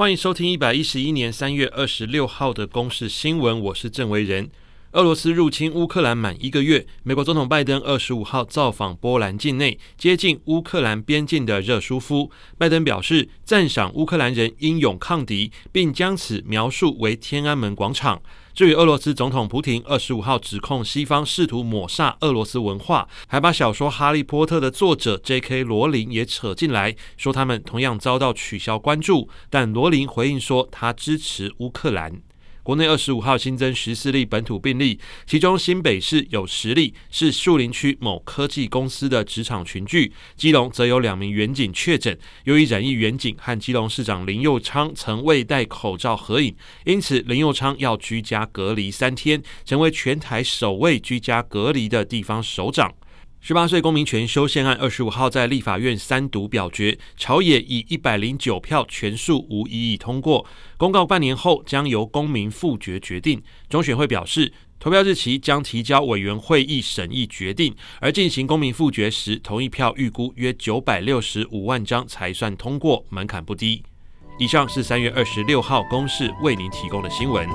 欢迎收听一百一十一年三月二十六号的公视新闻，我是郑维仁。俄罗斯入侵乌克兰满一个月，美国总统拜登二十五号造访波兰境内接近乌克兰边境的热舒夫。拜登表示赞赏乌克兰人英勇抗敌，并将此描述为天安门广场。至于俄罗斯总统普廷，二十五号指控西方试图抹杀俄罗斯文化，还把小说《哈利波特》的作者 J.K. 罗琳也扯进来，说他们同样遭到取消关注。但罗琳回应说，他支持乌克兰。国内二十五号新增十四例本土病例，其中新北市有十例，是树林区某科技公司的职场群聚；基隆则有两名员警确诊，由于染疫员警和基隆市长林佑昌曾未戴口罩合影，因此林佑昌要居家隔离三天，成为全台首位居家隔离的地方首长。十八岁公民权修宪案二十五号在立法院三读表决，朝野以一百零九票全数无异议通过。公告半年后将由公民复决决定。中选会表示，投票日期将提交委员会议审议决定。而进行公民复决时，同意票预估约九百六十五万张才算通过，门槛不低。以上是三月二十六号公视为您提供的新闻。